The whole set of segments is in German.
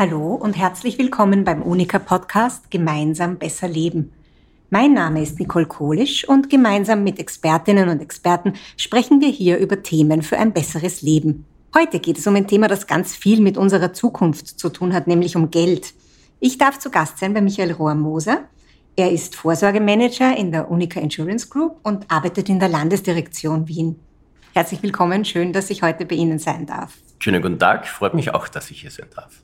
Hallo und herzlich willkommen beim Unica Podcast Gemeinsam besser leben. Mein Name ist Nicole Kohlisch und gemeinsam mit Expertinnen und Experten sprechen wir hier über Themen für ein besseres Leben. Heute geht es um ein Thema, das ganz viel mit unserer Zukunft zu tun hat, nämlich um Geld. Ich darf zu Gast sein bei Michael Rohrmoser. Er ist Vorsorgemanager in der Unica Insurance Group und arbeitet in der Landesdirektion Wien. Herzlich willkommen, schön, dass ich heute bei Ihnen sein darf. Schönen guten Tag, freut mich auch, dass ich hier sein darf.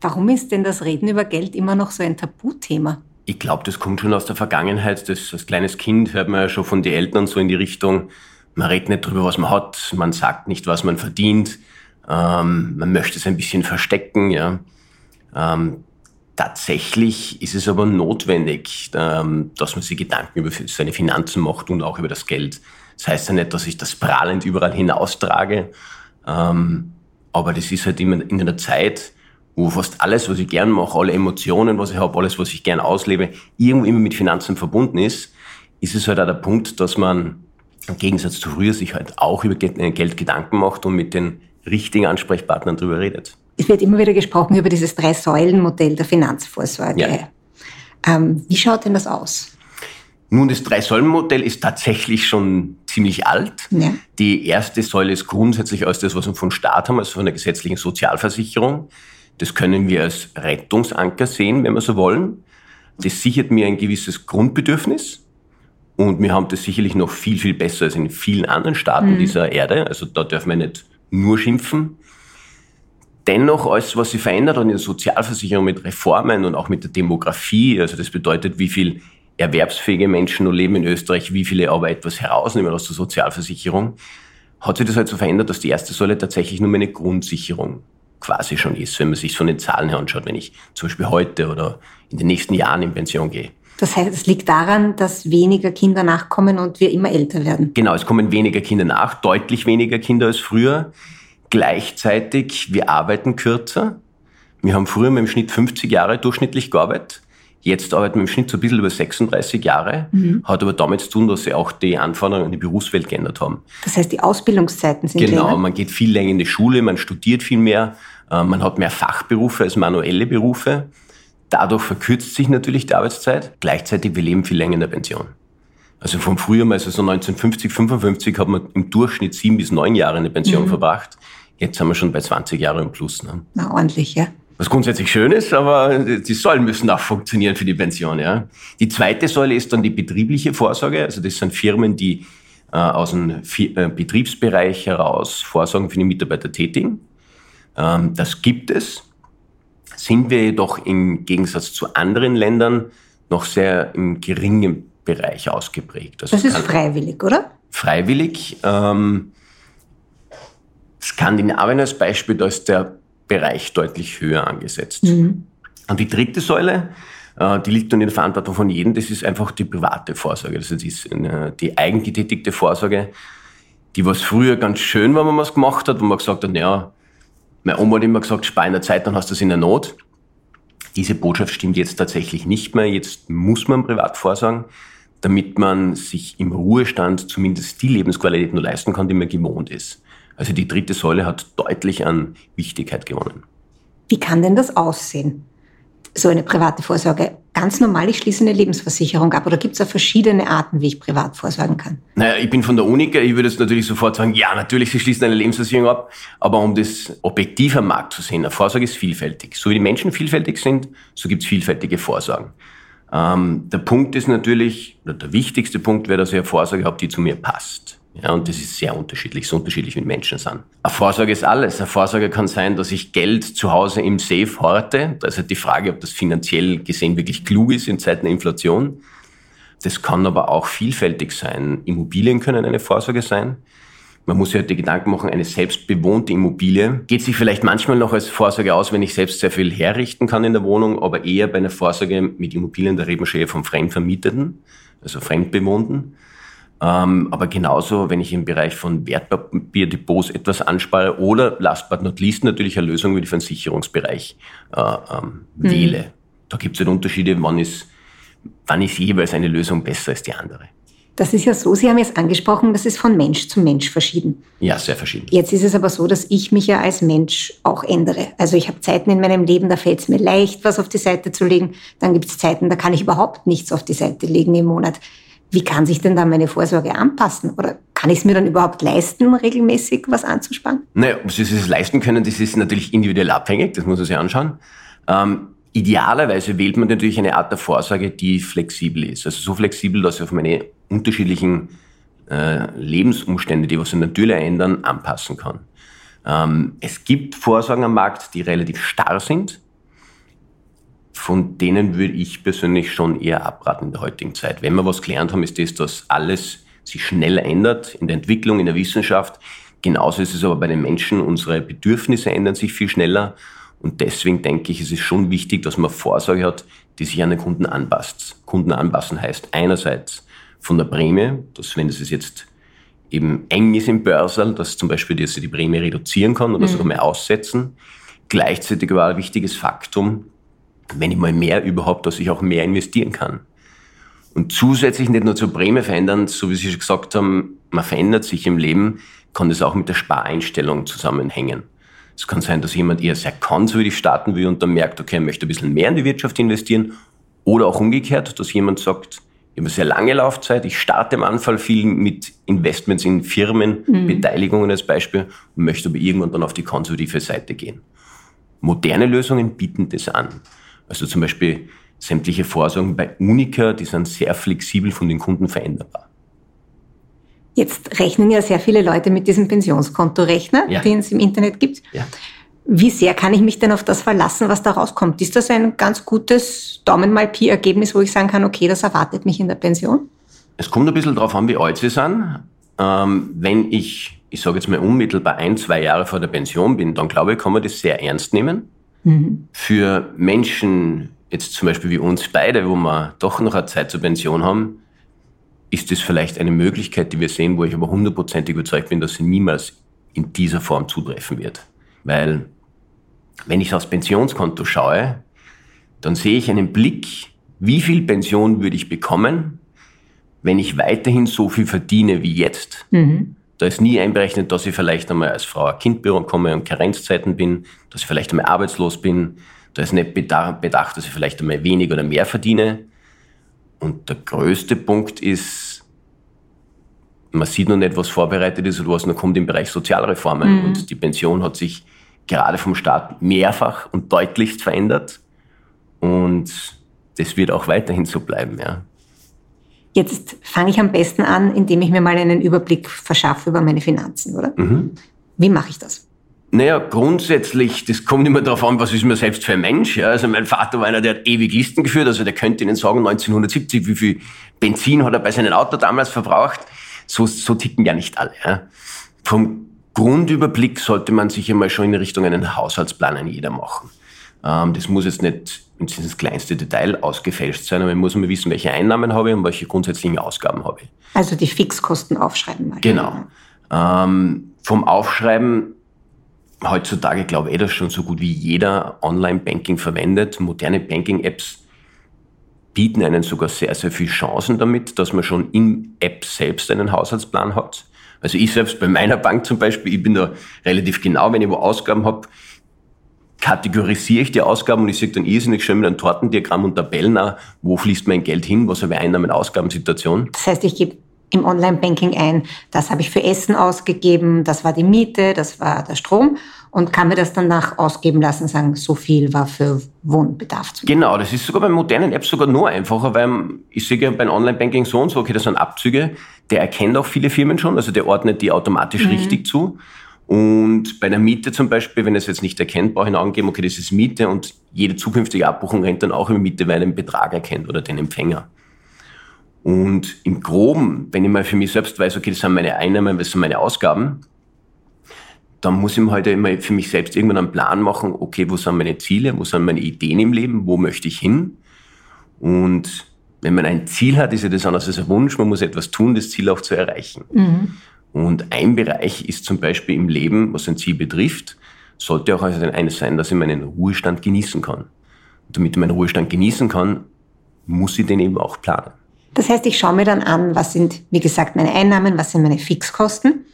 Warum ist denn das Reden über Geld immer noch so ein Tabuthema? Ich glaube, das kommt schon aus der Vergangenheit. Das, als kleines Kind hört man ja schon von den Eltern so in die Richtung, man redet nicht drüber, was man hat, man sagt nicht, was man verdient, ähm, man möchte es ein bisschen verstecken. Ja. Ähm, tatsächlich ist es aber notwendig, ähm, dass man sich Gedanken über seine Finanzen macht und auch über das Geld. Das heißt ja nicht, dass ich das prahlend überall hinaustrage, ähm, aber das ist halt immer in einer Zeit, wo fast alles, was ich gern mache, alle Emotionen, was ich habe, alles, was ich gern auslebe, irgendwo immer mit Finanzen verbunden ist, ist es halt auch der Punkt, dass man im Gegensatz zu früher sich halt auch über äh, Geld Gedanken macht und mit den richtigen Ansprechpartnern darüber redet. Es wird immer wieder gesprochen über dieses Drei-Säulen-Modell der Finanzvorsorge. Ja. Ähm, wie schaut denn das aus? Nun, das Drei-Säulen-Modell ist tatsächlich schon ziemlich alt. Ja. Die erste Säule ist grundsätzlich aus das, was wir von Staat haben, also von der gesetzlichen Sozialversicherung. Das können wir als Rettungsanker sehen, wenn wir so wollen. Das sichert mir ein gewisses Grundbedürfnis. Und wir haben das sicherlich noch viel, viel besser als in vielen anderen Staaten mhm. dieser Erde. Also da dürfen wir nicht nur schimpfen. Dennoch, alles, was sich verändert hat in der Sozialversicherung mit Reformen und auch mit der Demografie, also das bedeutet, wie viel erwerbsfähige Menschen noch leben in Österreich, wie viele aber etwas herausnehmen aus der Sozialversicherung, hat sich das halt so verändert, dass die erste Säule tatsächlich nur eine Grundsicherung quasi schon ist, wenn man sich von den Zahlen her anschaut, wenn ich zum Beispiel heute oder in den nächsten Jahren in Pension gehe. Das heißt, es liegt daran, dass weniger Kinder nachkommen und wir immer älter werden. Genau, es kommen weniger Kinder nach, deutlich weniger Kinder als früher. Gleichzeitig, wir arbeiten kürzer. Wir haben früher dem Schnitt 50 Jahre durchschnittlich gearbeitet. Jetzt arbeiten wir im Schnitt so ein bisschen über 36 Jahre, mhm. hat aber damit zu tun, dass sie auch die Anforderungen in die Berufswelt geändert haben. Das heißt, die Ausbildungszeiten sind Genau, länger? man geht viel länger in die Schule, man studiert viel mehr, äh, man hat mehr Fachberufe als manuelle Berufe. Dadurch verkürzt sich natürlich die Arbeitszeit. Gleichzeitig, wir leben viel länger in der Pension. Also vom Frühjahr, also so 1950, 55, hat man im Durchschnitt sieben bis neun Jahre in der Pension mhm. verbracht. Jetzt sind wir schon bei 20 Jahren im Plus. Ne? Na, ordentlich, ja. Was grundsätzlich schön ist, aber die Säulen müssen auch funktionieren für die Pension. Ja. Die zweite Säule ist dann die betriebliche Vorsorge. Also das sind Firmen, die äh, aus dem äh, Betriebsbereich heraus Vorsorgen für die Mitarbeiter tätigen. Ähm, das gibt es. Sind wir jedoch im Gegensatz zu anderen Ländern noch sehr im geringen Bereich ausgeprägt. Also das ist freiwillig, oder? Freiwillig. Ähm, Skandinavien als Beispiel, da ist der Bereich deutlich höher angesetzt. Mhm. Und die dritte Säule, äh, die liegt dann in der Verantwortung von jedem, das ist einfach die private Vorsorge. Das ist die eigengetätigte Vorsorge, die was früher ganz schön war, wenn man es gemacht hat, wo man gesagt hat, naja, meine Oma hat immer gesagt, spar in der Zeit, dann hast du es in der Not. Diese Botschaft stimmt jetzt tatsächlich nicht mehr. Jetzt muss man privat vorsorgen, damit man sich im Ruhestand zumindest die Lebensqualität nur leisten kann, die man gewohnt ist. Also die dritte Säule hat deutlich an Wichtigkeit gewonnen. Wie kann denn das aussehen? So eine private Vorsorge. Ganz normal, ich schließe eine Lebensversicherung ab. Oder gibt es da verschiedene Arten, wie ich privat vorsorgen kann? Naja, ich bin von der Unica. Ich würde jetzt natürlich sofort sagen, ja, natürlich, Sie schließen eine Lebensversicherung ab. Aber um das objektiv am Markt zu sehen, eine Vorsorge ist vielfältig. So wie die Menschen vielfältig sind, so gibt es vielfältige Vorsorgen. Ähm, der Punkt ist natürlich, oder der wichtigste Punkt wäre, dass ich eine Vorsorge habe, die zu mir passt. Ja, und das ist sehr unterschiedlich, so unterschiedlich wie Menschen sind. Eine Vorsorge ist alles. Eine Vorsorge kann sein, dass ich Geld zu Hause im Safe horte. Da ist halt die Frage, ob das finanziell gesehen wirklich klug ist in Zeiten der Inflation. Das kann aber auch vielfältig sein. Immobilien können eine Vorsorge sein. Man muss sich halt Gedanken machen, eine selbstbewohnte Immobilie geht sich vielleicht manchmal noch als Vorsorge aus, wenn ich selbst sehr viel herrichten kann in der Wohnung, aber eher bei einer Vorsorge mit Immobilien, schon eher vom Fremdvermieteten, also Fremdbewohnten. Ähm, aber genauso, wenn ich im Bereich von Wertpapierdepots etwas anspare oder last but not least natürlich eine Lösung wie den Versicherungsbereich äh, ähm, mhm. wähle. Da gibt es halt Unterschiede, wann ist, wann ist jeweils eine Lösung besser als die andere. Das ist ja so, Sie haben jetzt angesprochen, das ist von Mensch zu Mensch verschieden. Ja, sehr verschieden. Jetzt ist es aber so, dass ich mich ja als Mensch auch ändere. Also ich habe Zeiten in meinem Leben, da fällt es mir leicht, was auf die Seite zu legen. Dann gibt es Zeiten, da kann ich überhaupt nichts auf die Seite legen im Monat. Wie kann sich denn da meine Vorsorge anpassen? Oder kann ich es mir dann überhaupt leisten, regelmäßig was anzusparen? Naja, ob Sie es leisten können, das ist natürlich individuell abhängig, das muss man sich anschauen. Ähm, idealerweise wählt man natürlich eine Art der Vorsorge, die flexibel ist. Also so flexibel, dass ich auf meine unterschiedlichen äh, Lebensumstände, die was sich natürlich ändern, anpassen kann. Ähm, es gibt Vorsorgen am Markt, die relativ starr sind. Von denen würde ich persönlich schon eher abraten in der heutigen Zeit. Wenn wir was gelernt haben, ist das, dass alles sich schneller ändert in der Entwicklung, in der Wissenschaft. Genauso ist es aber bei den Menschen. Unsere Bedürfnisse ändern sich viel schneller. Und deswegen denke ich, es ist schon wichtig, dass man Vorsorge hat, die sich an den Kunden anpasst. Kunden anpassen heißt einerseits von der Prämie, dass wenn es jetzt eben eng ist im Börsal, dass zum Beispiel dass sie die Prämie reduzieren kann oder mhm. sogar mehr aussetzen. Gleichzeitig war ein wichtiges Faktum, wenn ich mal mehr überhaupt, dass ich auch mehr investieren kann. Und zusätzlich nicht nur zur Prämie verändern, so wie Sie schon gesagt haben, man verändert sich im Leben, kann das auch mit der Spareinstellung zusammenhängen. Es kann sein, dass jemand eher sehr konservativ starten will und dann merkt, okay, er möchte ein bisschen mehr in die Wirtschaft investieren. Oder auch umgekehrt, dass jemand sagt, ich habe eine sehr lange Laufzeit. Ich starte am Anfang viel mit Investments in Firmen, mhm. Beteiligungen als Beispiel und möchte aber irgendwann dann auf die konservative Seite gehen. Moderne Lösungen bieten das an. Also zum Beispiel sämtliche Vorsorgen bei Unica, die sind sehr flexibel von den Kunden veränderbar. Jetzt rechnen ja sehr viele Leute mit diesem Pensionskontorechner, ja. den es im Internet gibt. Ja. Wie sehr kann ich mich denn auf das verlassen, was da rauskommt? Ist das ein ganz gutes Daumen-mal-Pi-Ergebnis, wo ich sagen kann, okay, das erwartet mich in der Pension? Es kommt ein bisschen darauf an, wie alt Sie sind. Ähm, wenn ich, ich sage jetzt mal unmittelbar ein, zwei Jahre vor der Pension bin, dann glaube ich, kann man das sehr ernst nehmen. Mhm. Für Menschen, jetzt zum Beispiel wie uns beide, wo wir doch noch eine Zeit zur Pension haben, ist das vielleicht eine Möglichkeit, die wir sehen, wo ich aber hundertprozentig überzeugt bin, dass sie niemals in dieser Form zutreffen wird. Weil wenn ich aufs Pensionskonto schaue, dann sehe ich einen Blick, wie viel Pension würde ich bekommen, wenn ich weiterhin so viel verdiene wie jetzt. Mhm. Da ist nie einberechnet, dass ich vielleicht einmal als Frau ein Kind bekomme und Karenzzeiten bin, dass ich vielleicht einmal arbeitslos bin. Da ist nicht bedacht, dass ich vielleicht einmal weniger oder mehr verdiene. Und der größte Punkt ist, man sieht noch nicht, was vorbereitet ist oder was noch kommt im Bereich Sozialreformen. Mhm. Und die Pension hat sich gerade vom Staat mehrfach und deutlichst verändert. Und das wird auch weiterhin so bleiben, ja. Jetzt fange ich am besten an, indem ich mir mal einen Überblick verschaffe über meine Finanzen, oder? Mhm. Wie mache ich das? Naja, grundsätzlich, das kommt immer darauf an, was ist mir selbst für ein Mensch. Ja? Also mein Vater war einer, der hat ewig Listen geführt. Also der könnte Ihnen sagen, 1970, wie viel Benzin hat er bei seinem Auto damals verbraucht. So, so ticken ja nicht alle. Ja? Vom Grundüberblick sollte man sich einmal schon in Richtung einen Haushaltsplan an jeder machen. Ähm, das muss jetzt nicht ins kleinste Detail ausgefälscht sein, aber man muss mal wissen, welche Einnahmen habe ich und welche grundsätzlichen Ausgaben habe ich. Also die Fixkosten aufschreiben. Mal. Genau. Ähm, vom Aufschreiben heutzutage glaube ich, dass schon so gut wie jeder Online-Banking verwendet. Moderne Banking-Apps bieten einen sogar sehr, sehr viele Chancen damit, dass man schon im App selbst einen Haushaltsplan hat. Also ich selbst bei meiner Bank zum Beispiel, ich bin da relativ genau, wenn ich wo Ausgaben habe, kategorisiere ich die Ausgaben und ich sehe dann irrsinnig schön mit einem Tortendiagramm und Tabellen auch, wo fließt mein Geld hin, was habe ich Einnahmen, Ausgabensituation. Das heißt, ich gebe im Online-Banking ein, das habe ich für Essen ausgegeben, das war die Miete, das war der Strom und kann mir das danach ausgeben lassen, sagen, so viel war für Wohnbedarf. Genau, das ist sogar bei modernen Apps sogar nur einfacher, weil ich sehe ja beim Online-Banking so und so, okay, das sind Abzüge, der erkennt auch viele Firmen schon, also der ordnet die automatisch mhm. richtig zu. Und bei der Miete zum Beispiel, wenn es jetzt nicht erkennt, brauche ich ihn angeben, okay, das ist Miete und jede zukünftige Abbuchung rennt dann auch über Miete, weil er den Betrag erkennt oder den Empfänger. Und im Groben, wenn ich mal für mich selbst weiß, okay, das sind meine Einnahmen, das sind meine Ausgaben, dann muss ich mir halt immer für mich selbst irgendwann einen Plan machen, okay, wo sind meine Ziele, wo sind meine Ideen im Leben, wo möchte ich hin? Und wenn man ein Ziel hat, ist ja das anders als ein Wunsch, man muss etwas tun, das Ziel auch zu erreichen. Mhm. Und ein Bereich ist zum Beispiel im Leben, was ein Ziel betrifft, sollte auch also eines sein, dass ich meinen Ruhestand genießen kann. Und damit ich meinen Ruhestand genießen kann, muss ich den eben auch planen. Das heißt, ich schaue mir dann an, was sind, wie gesagt, meine Einnahmen, was sind meine Fixkosten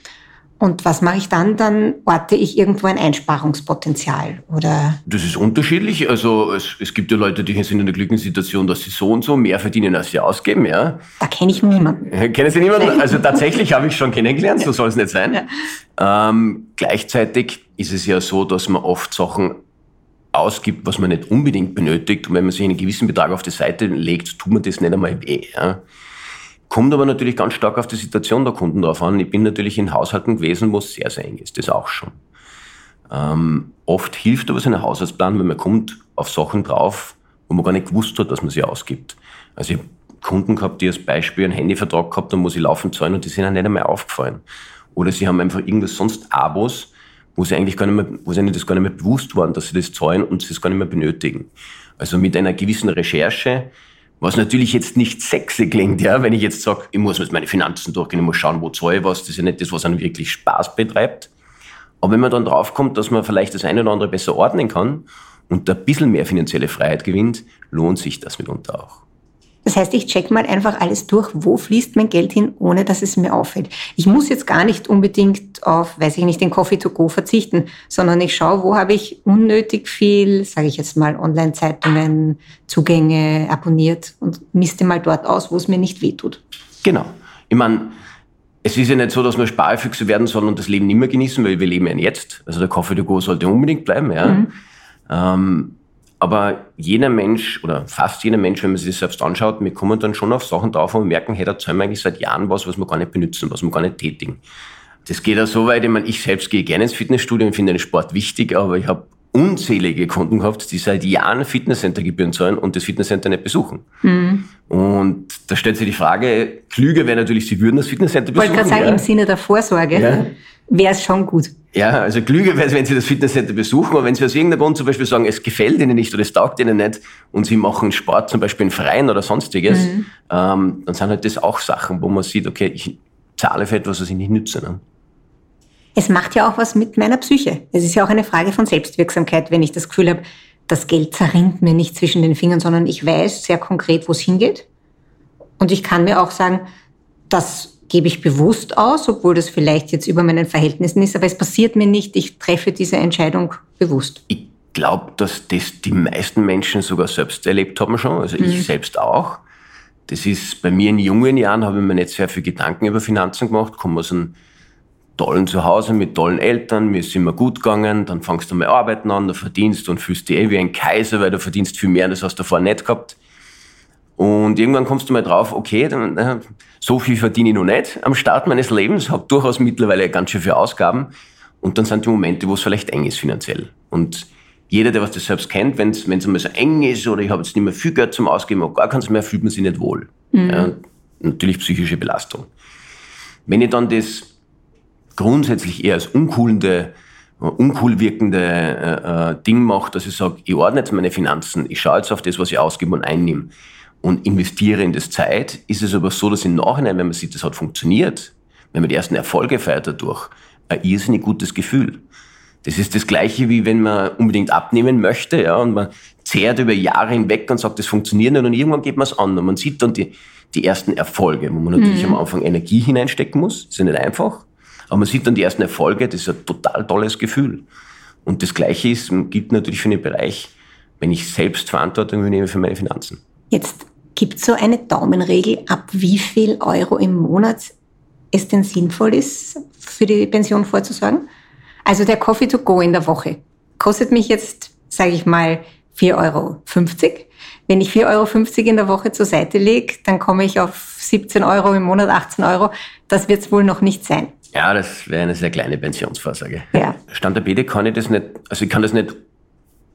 und was mache ich dann? Dann orte ich irgendwo ein Einsparungspotenzial oder? Das ist unterschiedlich. Also es, es gibt ja Leute, die sind in der glücklichen Situation, dass sie so und so mehr verdienen, als sie ausgeben. Ja. Da kenne ich niemanden. Kennen Sie niemanden? Also tatsächlich habe ich schon kennengelernt, so soll es nicht sein. Ja. Ähm, gleichzeitig ist es ja so, dass man oft Sachen ausgibt, was man nicht unbedingt benötigt. Und wenn man sich einen gewissen Betrag auf die Seite legt, tut man das nicht einmal weh. Ja. Kommt aber natürlich ganz stark auf die Situation der Kunden drauf an. Ich bin natürlich in Haushalten gewesen, wo es sehr, sehr eng ist. Das auch schon. Ähm, oft hilft aber so ein Haushaltsplan, wenn man kommt auf Sachen drauf, wo man gar nicht gewusst hat, dass man sie ausgibt. Also ich habe Kunden gehabt, die als Beispiel einen Handyvertrag gehabt haben, wo sie laufend zahlen und die sind ihnen nicht einmal aufgefallen. Oder sie haben einfach irgendwas sonst Abos, wo sie eigentlich gar nicht mehr, wo sie ihnen das gar nicht mehr bewusst waren, dass sie das zahlen und sie es gar nicht mehr benötigen. Also mit einer gewissen Recherche was natürlich jetzt nicht sexy klingt, ja, wenn ich jetzt sage, ich muss jetzt meine Finanzen durchgehen, ich muss schauen, wo zahle ich was, das ist ja nicht das, was einen wirklich Spaß betreibt. Aber wenn man dann draufkommt, dass man vielleicht das eine oder andere besser ordnen kann und ein bisschen mehr finanzielle Freiheit gewinnt, lohnt sich das mitunter auch. Das heißt, ich check mal einfach alles durch, wo fließt mein Geld hin, ohne dass es mir auffällt. Ich muss jetzt gar nicht unbedingt auf, weiß ich nicht, den Coffee to go verzichten, sondern ich schaue, wo habe ich unnötig viel, sage ich jetzt mal, Online-Zeitungen, Zugänge abonniert und misste mal dort aus, wo es mir nicht wehtut. Genau. Ich meine, es ist ja nicht so, dass wir Sparfüchse werden sollen und das Leben nicht mehr genießen, weil wir leben ja jetzt. Also der Coffee to go sollte unbedingt bleiben, ja. Mhm. Ähm, aber jeder Mensch oder fast jeder Mensch, wenn man sich das selbst anschaut, wir kommen dann schon auf Sachen drauf und merken, hey, da zahlen wir eigentlich seit Jahren was, was wir gar nicht benutzen, was wir gar nicht tätigen. Das geht auch so weit, ich meine, ich selbst gehe gerne ins Fitnessstudio und finde den Sport wichtig, aber ich habe unzählige Kunden gehabt, die seit Jahren Fitnesscenter-Gebühren zahlen und das Fitnesscenter nicht besuchen. Mhm. Und da stellt sich die Frage, klüger wäre natürlich, sie würden das Fitnesscenter besuchen. Ich wollte gerade sagen, ja. im Sinne der Vorsorge ja. wäre es schon gut. Ja, also klüger wäre es, wenn Sie das Fitnesscenter besuchen, aber wenn Sie aus irgendeinem Grund zum Beispiel sagen, es gefällt Ihnen nicht oder es taugt Ihnen nicht und Sie machen Sport zum Beispiel in Freien oder sonstiges, mhm. ähm, dann sind halt das auch Sachen, wo man sieht, okay, ich zahle für etwas, was ich nicht nütze. Ne? Es macht ja auch was mit meiner Psyche. Es ist ja auch eine Frage von Selbstwirksamkeit, wenn ich das Gefühl habe, das Geld zerrinnt mir nicht zwischen den Fingern, sondern ich weiß sehr konkret, wo es hingeht. Und ich kann mir auch sagen, das gebe ich bewusst aus, obwohl das vielleicht jetzt über meinen Verhältnissen ist, aber es passiert mir nicht, ich treffe diese Entscheidung bewusst. Ich glaube, dass das die meisten Menschen sogar selbst erlebt haben schon, also mhm. ich selbst auch. Das ist bei mir in jungen Jahren, habe ich mir nicht sehr viel Gedanken über Finanzen gemacht, komme aus einem tollen Zuhause mit tollen Eltern, mir ist immer gut gegangen, dann fangst du mal arbeiten an, da verdienst und fühlst dich eh wie ein Kaiser, weil du verdienst viel mehr, das hast du vorher nicht gehabt. Und irgendwann kommst du mal drauf, okay, dann, äh, so viel verdiene ich noch nicht am Start meines Lebens, habe durchaus mittlerweile ganz schön viele Ausgaben. Und dann sind die Momente, wo es vielleicht eng ist finanziell. Und jeder, der was das selbst kennt, wenn es einmal so eng ist oder ich habe jetzt nicht mehr viel Geld zum Ausgeben oder gar keins mehr, fühlt man sich nicht wohl. Mhm. Ja, natürlich psychische Belastung. Wenn ich dann das grundsätzlich eher als uncoolende, uncool wirkende äh, äh, Ding mache, dass ich sage, ich ordne jetzt meine Finanzen, ich schaue jetzt auf das, was ich ausgebe und einnehme, und investiere in das Zeit, ist es aber so, dass im Nachhinein, wenn man sieht, das hat funktioniert, wenn man die ersten Erfolge feiert dadurch, ein irrsinnig gutes Gefühl. Das ist das Gleiche, wie wenn man unbedingt abnehmen möchte, ja, und man zehrt über Jahre hinweg und sagt, das funktioniert nicht, und irgendwann geht man es an, und man sieht dann die, die ersten Erfolge, wo man natürlich mhm. am Anfang Energie hineinstecken muss, ist ja nicht einfach, aber man sieht dann die ersten Erfolge, das ist ein total tolles Gefühl. Und das Gleiche ist, gilt natürlich für den Bereich, wenn ich selbst Verantwortung übernehme für meine Finanzen. Jetzt Gibt es so eine Daumenregel, ab wie viel Euro im Monat es denn sinnvoll ist, für die Pension vorzusorgen? Also der Coffee to go in der Woche kostet mich jetzt, sage ich mal, 4,50 Euro. Wenn ich 4,50 Euro in der Woche zur Seite lege, dann komme ich auf 17 Euro im Monat, 18 Euro. Das wird es wohl noch nicht sein. Ja, das wäre eine sehr kleine Pensionsvorsorge. Ja. Stand der Bede kann ich das nicht, also ich kann das nicht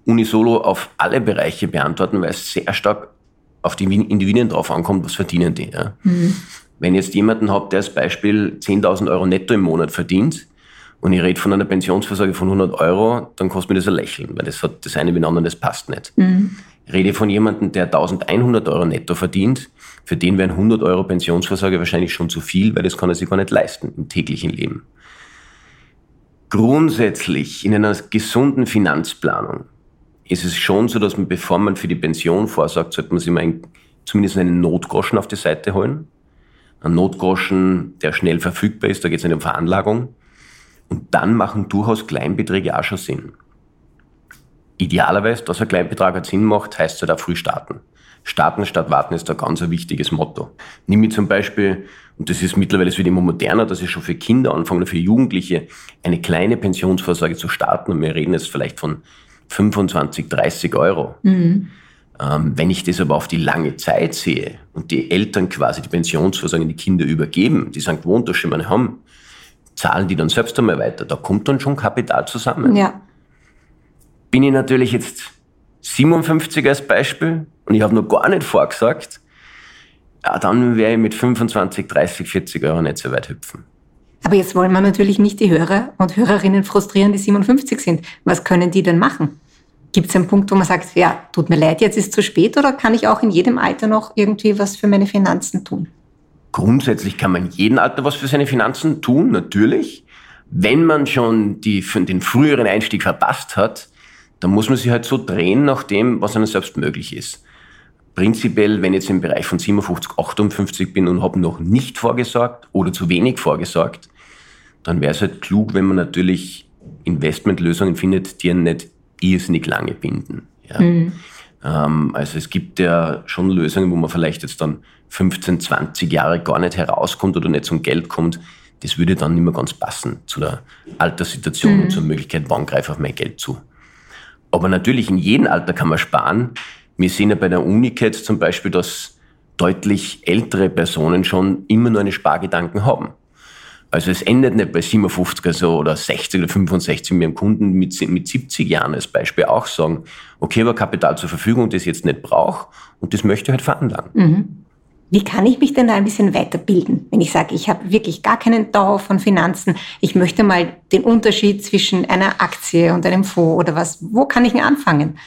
unisolo auf alle Bereiche beantworten, weil es sehr stark auf die Individuen drauf ankommt, was verdienen die. Ja? Mhm. Wenn jetzt jemanden habt, der als Beispiel 10.000 Euro netto im Monat verdient und ich rede von einer Pensionsvorsorge von 100 Euro, dann kostet mir das ein Lächeln, weil das hat das eine mit dem anderen, das passt nicht. Mhm. Ich rede von jemandem, der 1.100 Euro netto verdient, für den wären 100 Euro Pensionsvorsorge wahrscheinlich schon zu viel, weil das kann er sich gar nicht leisten im täglichen Leben. Grundsätzlich in einer gesunden Finanzplanung ist es schon so, dass man, bevor man für die Pension vorsorgt, sollte man sich mal ein zumindest einen Notgroschen auf die Seite holen. Ein Notgroschen, der schnell verfügbar ist, da geht es nicht um Veranlagung. Und dann machen durchaus Kleinbeträge auch schon Sinn. Idealerweise, dass ein Kleinbetrag Sinn macht, heißt es halt auch früh starten. Starten statt warten ist ein ganz wichtiges Motto. Nimm mir zum Beispiel, und das ist mittlerweile es wird immer moderner, dass ich schon für Kinder anfange oder für Jugendliche eine kleine Pensionsvorsorge zu starten. Und wir reden jetzt vielleicht von 25, 30 Euro. Mhm. Ähm, wenn ich das aber auf die lange Zeit sehe und die Eltern quasi die Pensionsvorsorge an die Kinder übergeben, die sind gewohnt, dass sie mal haben, zahlen die dann selbst einmal weiter. Da kommt dann schon Kapital zusammen. Ja. Bin ich natürlich jetzt 57 als Beispiel und ich habe noch gar nicht vorgesagt, ja, dann wäre ich mit 25, 30, 40 Euro nicht so weit hüpfen. Aber jetzt wollen wir natürlich nicht die Hörer und Hörerinnen frustrieren, die 57 sind. Was können die denn machen? Gibt es einen Punkt, wo man sagt, ja, tut mir leid, jetzt ist es zu spät oder kann ich auch in jedem Alter noch irgendwie was für meine Finanzen tun? Grundsätzlich kann man in jedem Alter was für seine Finanzen tun, natürlich. Wenn man schon die, den früheren Einstieg verpasst hat, dann muss man sich halt so drehen nach dem, was einem selbst möglich ist. Prinzipiell, wenn ich jetzt im Bereich von 57, 58 bin und habe noch nicht vorgesorgt oder zu wenig vorgesorgt, dann wäre es halt klug, wenn man natürlich Investmentlösungen findet, die einen nicht irrsinnig lange binden. Ja. Mhm. Ähm, also es gibt ja schon Lösungen, wo man vielleicht jetzt dann 15, 20 Jahre gar nicht herauskommt oder nicht zum Geld kommt. Das würde dann nicht mehr ganz passen zu der Alterssituation mhm. und zur Möglichkeit, wann greife auf mein Geld zu. Aber natürlich in jedem Alter kann man sparen. Wir sehen ja bei der Unicad zum Beispiel, dass deutlich ältere Personen schon immer nur eine Spargedanken haben. Also es endet nicht bei 57 also oder 60 oder 65 mit einem Kunden mit, mit 70 Jahren als Beispiel auch sagen, okay, aber Kapital zur Verfügung, das ich jetzt nicht brauche und das möchte ich halt veranlagen. Mhm. Wie kann ich mich denn da ein bisschen weiterbilden, wenn ich sage, ich habe wirklich gar keinen Dauer von Finanzen, ich möchte mal den Unterschied zwischen einer Aktie und einem Fonds oder was, wo kann ich denn anfangen?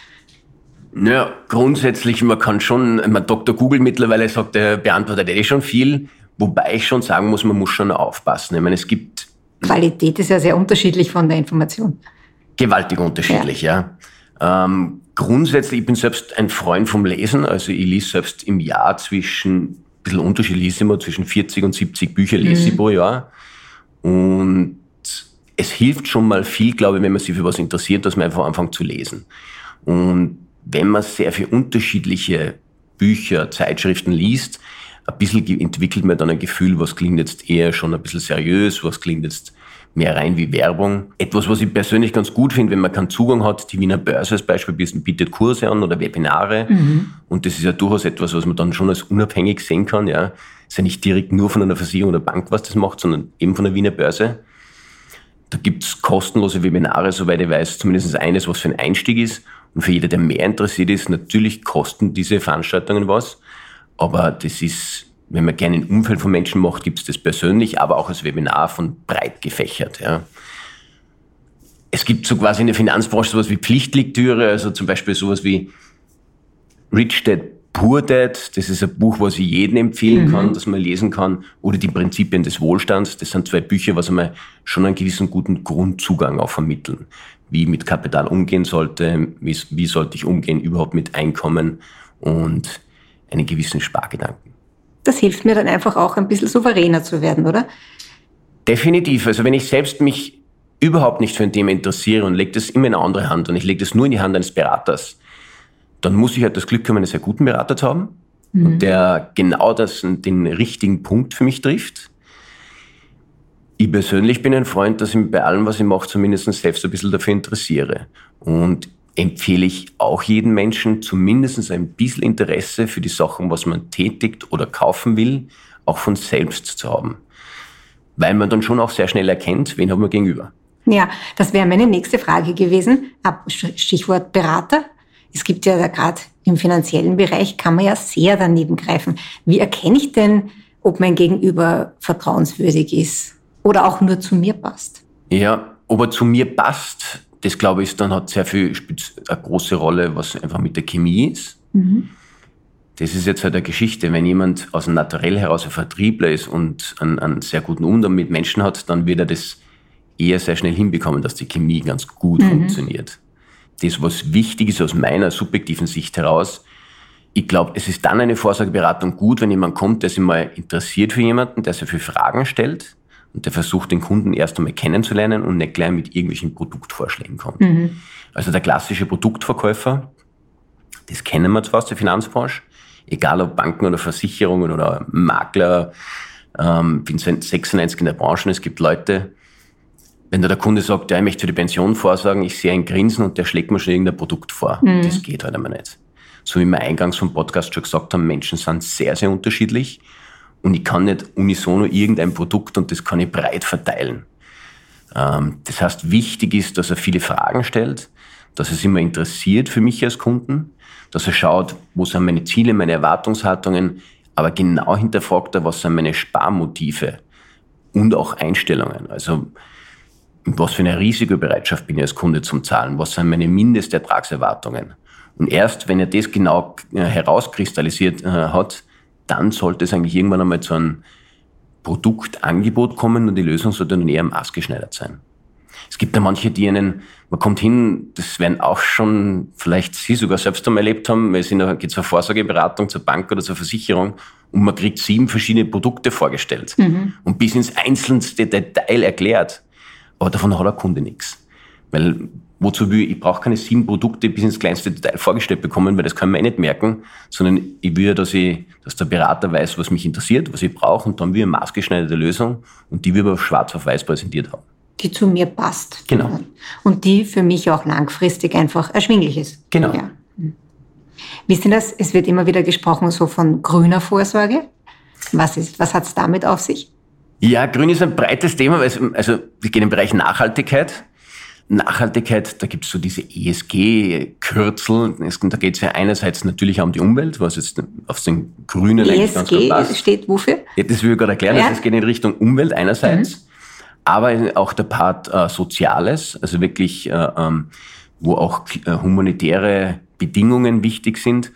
Naja, grundsätzlich, man kann schon, man Dr. Google mittlerweile sagt, er beantwortet eh schon viel, wobei ich schon sagen muss, man muss schon aufpassen. Ich meine, es gibt... Qualität ist ja sehr unterschiedlich von der Information. Gewaltig unterschiedlich, ja. ja. Ähm, grundsätzlich, ich bin selbst ein Freund vom Lesen, also ich lese selbst im Jahr zwischen, ein bisschen Unterschied lese immer, zwischen 40 und 70 Bücher lese mhm. ich pro Jahr. Und es hilft schon mal viel, glaube ich, wenn man sich für was interessiert, dass man einfach anfängt zu lesen. Und wenn man sehr viele unterschiedliche Bücher, Zeitschriften liest, ein bisschen entwickelt man dann ein Gefühl, was klingt jetzt eher schon ein bisschen seriös, was klingt jetzt mehr rein wie Werbung. Etwas, was ich persönlich ganz gut finde, wenn man keinen Zugang hat, die Wiener Börse als Beispiel bietet Kurse an oder Webinare. Mhm. Und das ist ja durchaus etwas, was man dann schon als unabhängig sehen kann. Ja, ist ja nicht direkt nur von einer Versicherung oder Bank, was das macht, sondern eben von der Wiener Börse. Da gibt's kostenlose Webinare, soweit ich weiß, zumindest eines, was für ein Einstieg ist. Und für jeder, der mehr interessiert ist, natürlich kosten diese Veranstaltungen was. Aber das ist wenn man gerne ein Umfeld von Menschen macht, gibt es das persönlich, aber auch als Webinar von breit gefächert. Ja. Es gibt so quasi in der Finanzbranche sowas wie Pflichtlektüre, also zum Beispiel sowas wie Rich Dad, Poor Dad. Das ist ein Buch, was ich jedem empfehlen mhm. kann, dass man lesen kann. Oder die Prinzipien des Wohlstands. Das sind zwei Bücher, was einmal schon einen gewissen guten Grundzugang auch vermitteln. Wie mit Kapital umgehen sollte, wie, wie sollte ich umgehen überhaupt mit Einkommen und einen gewissen Spargedanken das hilft mir dann einfach auch ein bisschen souveräner zu werden, oder? Definitiv. Also wenn ich selbst mich überhaupt nicht für ein Thema interessiere und lege das immer in eine andere Hand und ich lege das nur in die Hand eines Beraters, dann muss ich halt das Glück haben, einen sehr guten Berater zu haben, mhm. der genau das, den richtigen Punkt für mich trifft. Ich persönlich bin ein Freund, dass ich mich bei allem, was ich mache, zumindest selbst ein bisschen dafür interessiere. Und empfehle ich auch jedem Menschen zumindest ein bisschen Interesse für die Sachen, was man tätigt oder kaufen will, auch von selbst zu haben. Weil man dann schon auch sehr schnell erkennt, wen haben wir gegenüber. Ja, das wäre meine nächste Frage gewesen. Stichwort Berater. Es gibt ja gerade im finanziellen Bereich kann man ja sehr daneben greifen. Wie erkenne ich denn, ob mein Gegenüber vertrauenswürdig ist oder auch nur zu mir passt? Ja, ob er zu mir passt, das glaube ich, dann hat sehr viel, spielt eine große Rolle, was einfach mit der Chemie ist. Mhm. Das ist jetzt halt eine Geschichte. Wenn jemand aus dem Naturell heraus ein Vertriebler ist und einen, einen sehr guten Umgang mit Menschen hat, dann wird er das eher sehr schnell hinbekommen, dass die Chemie ganz gut mhm. funktioniert. Das, was wichtig ist aus meiner subjektiven Sicht heraus, Ich glaube, es ist dann eine Vorsorgeberatung gut, wenn jemand kommt, der sich mal interessiert für jemanden, der sich viele Fragen stellt und der versucht, den Kunden erst einmal kennenzulernen und nicht gleich mit irgendwelchen Produktvorschlägen kommt. Mhm. Also der klassische Produktverkäufer, das kennen wir zwar aus der Finanzbranche, egal ob Banken oder Versicherungen oder Makler, ähm, bin seit 96 in der Branche, es gibt Leute, wenn da der Kunde sagt, ja, ich möchte für die Pension vorsorgen, ich sehe ein Grinsen und der schlägt mir schon irgendein Produkt vor. Mhm. Das geht halt einmal nicht so wie wir eingangs vom Podcast schon gesagt haben, Menschen sind sehr, sehr unterschiedlich. Und ich kann nicht unisono irgendein Produkt und das kann ich breit verteilen. Ähm, das heißt, wichtig ist, dass er viele Fragen stellt, dass er sich immer interessiert für mich als Kunden, dass er schaut, wo sind meine Ziele, meine Erwartungshaltungen, aber genau hinterfragt er, was sind meine Sparmotive und auch Einstellungen. Also, was für eine Risikobereitschaft bin ich als Kunde zum Zahlen? Was sind meine Mindestertragserwartungen? Und erst wenn er das genau äh, herauskristallisiert äh, hat, dann sollte es eigentlich irgendwann einmal zu einem Produktangebot kommen und die Lösung sollte dann eher maßgeschneidert sein. Es gibt ja manche, die einen, man kommt hin, das werden auch schon vielleicht Sie sogar selbst einmal erlebt haben, weil Sie geht zur Vorsorgeberatung, zur Bank oder zur Versicherung und man kriegt sieben verschiedene Produkte vorgestellt mhm. und bis ins einzelnste Detail erklärt. Aber davon hat der Kunde nichts. Weil wozu will ich, ich brauche keine sieben Produkte bis ins kleinste Detail vorgestellt bekommen, weil das kann man eh nicht merken, sondern ich will, dass ich, dass der Berater weiß, was mich interessiert, was ich brauche und dann will eine maßgeschneiderte Lösung und die wir aber schwarz auf weiß präsentiert haben. Die zu mir passt. Genau. Und die für mich auch langfristig einfach erschwinglich ist. Genau. Ja. Wie ist denn das? Es wird immer wieder gesprochen so von grüner Vorsorge. Was ist, was hat es damit auf sich? Ja, grün ist ein breites Thema, weil es, also wir gehen im Bereich Nachhaltigkeit. Nachhaltigkeit, da gibt es so diese ESG-Kürzel. Da geht es ja einerseits natürlich auch um die Umwelt, was jetzt auf den Grünen ESG eigentlich ganz gut passt. steht wofür? Ja, das will ich gerade erklären. Ja. Also es geht in Richtung Umwelt einerseits, mhm. aber auch der Part äh, Soziales, also wirklich, äh, ähm, wo auch äh, humanitäre Bedingungen wichtig sind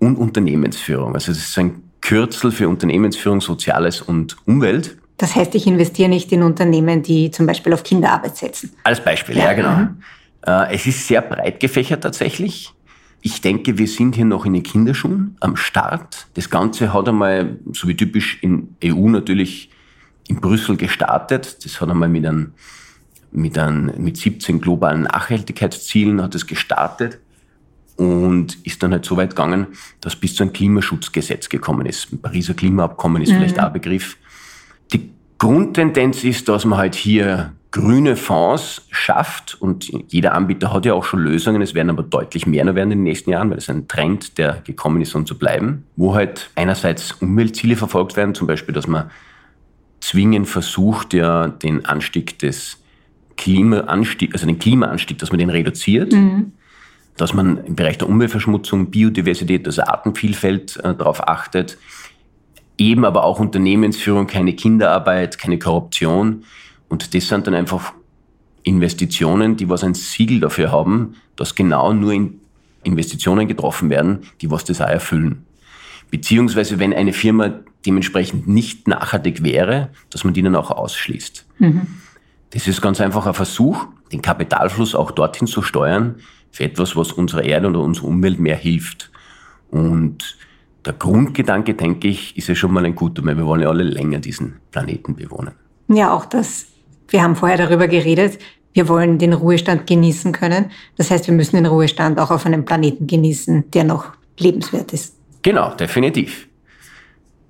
und Unternehmensführung. Also das ist ein Kürzel für Unternehmensführung, Soziales und Umwelt. Das heißt, ich investiere nicht in Unternehmen, die zum Beispiel auf Kinderarbeit setzen. Als Beispiel, ja, ja genau. Mhm. Äh, es ist sehr breit gefächert tatsächlich. Ich denke, wir sind hier noch in den Kinderschuhen am Start. Das Ganze hat einmal, so wie typisch in EU natürlich, in Brüssel gestartet. Das hat einmal mit, einem, mit, einem, mit 17 globalen Nachhaltigkeitszielen hat es gestartet und ist dann halt so weit gegangen, dass bis zu einem Klimaschutzgesetz gekommen ist. Ein Pariser Klimaabkommen ist mhm. vielleicht auch ein Begriff. Grundtendenz ist, dass man halt hier grüne Fonds schafft und jeder Anbieter hat ja auch schon Lösungen. Es werden aber deutlich mehr werden in den nächsten Jahren, weil es ein Trend, der gekommen ist, um zu bleiben, wo halt einerseits Umweltziele verfolgt werden, zum Beispiel, dass man zwingend versucht, ja, den Anstieg des Klimaanstieg, also den Klimaanstieg, dass man den reduziert. Mhm. Dass man im Bereich der Umweltverschmutzung, Biodiversität, also Artenvielfalt äh, darauf achtet eben aber auch Unternehmensführung, keine Kinderarbeit, keine Korruption. Und das sind dann einfach Investitionen, die was ein Siegel dafür haben, dass genau nur in Investitionen getroffen werden, die was das auch erfüllen. Beziehungsweise wenn eine Firma dementsprechend nicht nachhaltig wäre, dass man die dann auch ausschließt. Mhm. Das ist ganz einfach ein Versuch, den Kapitalfluss auch dorthin zu steuern, für etwas, was unserer Erde oder unserer Umwelt mehr hilft. Und der Grundgedanke, denke ich, ist ja schon mal ein guter, weil wir wollen ja alle länger diesen Planeten bewohnen. Ja, auch das. Wir haben vorher darüber geredet. Wir wollen den Ruhestand genießen können. Das heißt, wir müssen den Ruhestand auch auf einem Planeten genießen, der noch lebenswert ist. Genau, definitiv.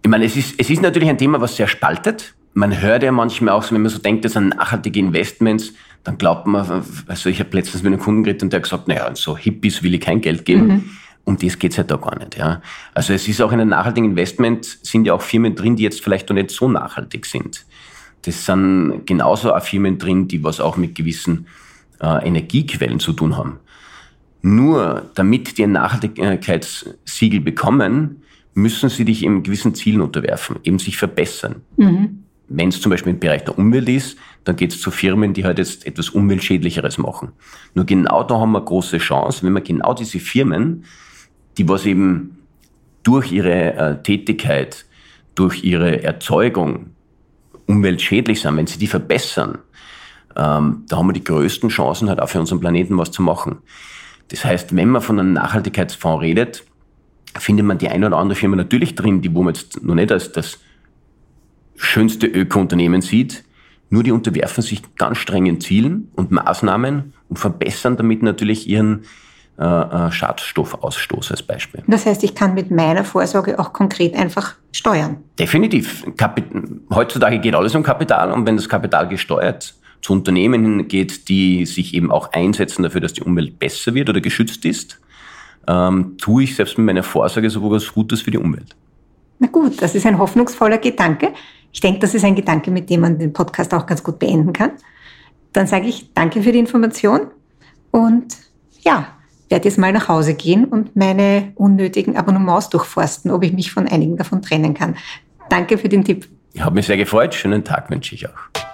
Ich meine, es ist, es ist natürlich ein Thema, was sehr spaltet. Man hört ja manchmal auch, wenn man so denkt, das sind nachhaltige Investments, dann glaubt man, also ich habe letztens mit einem Kunden geredet und der hat gesagt, naja, so Hippies will ich kein Geld geben. Mhm. Um das geht's halt da gar nicht. Ja. Also es ist auch in einem nachhaltigen Investment, sind ja auch Firmen drin, die jetzt vielleicht noch nicht so nachhaltig sind. Das sind genauso auch Firmen drin, die was auch mit gewissen äh, Energiequellen zu tun haben. Nur damit die ein Nachhaltigkeitssiegel bekommen, müssen sie dich eben gewissen Zielen unterwerfen, eben sich verbessern. Mhm. Wenn es zum Beispiel im Bereich der Umwelt ist, dann geht es zu Firmen, die halt jetzt etwas Umweltschädlicheres machen. Nur genau da haben wir große Chance, wenn wir genau diese Firmen die was eben durch ihre äh, Tätigkeit, durch ihre Erzeugung umweltschädlich sind, wenn sie die verbessern, ähm, da haben wir die größten Chancen halt auch für unseren Planeten was zu machen. Das heißt, wenn man von einem Nachhaltigkeitsfonds redet, findet man die eine oder andere Firma natürlich drin, die wo man jetzt noch nicht als das schönste Öko-Unternehmen sieht, nur die unterwerfen sich ganz strengen Zielen und Maßnahmen und verbessern damit natürlich ihren äh, äh, Schadstoffausstoß als Beispiel. Das heißt, ich kann mit meiner Vorsorge auch konkret einfach steuern. Definitiv. Kapit Heutzutage geht alles um Kapital und wenn das Kapital gesteuert zu Unternehmen geht, die sich eben auch einsetzen dafür, dass die Umwelt besser wird oder geschützt ist, ähm, tue ich selbst mit meiner Vorsorge sogar was Gutes für die Umwelt. Na gut, das ist ein hoffnungsvoller Gedanke. Ich denke, das ist ein Gedanke, mit dem man den Podcast auch ganz gut beenden kann. Dann sage ich danke für die Information und ja, werde jetzt mal nach Hause gehen und meine unnötigen Abonnements durchforsten, ob ich mich von einigen davon trennen kann. Danke für den Tipp. Ich habe mich sehr gefreut. Schönen Tag wünsche ich auch.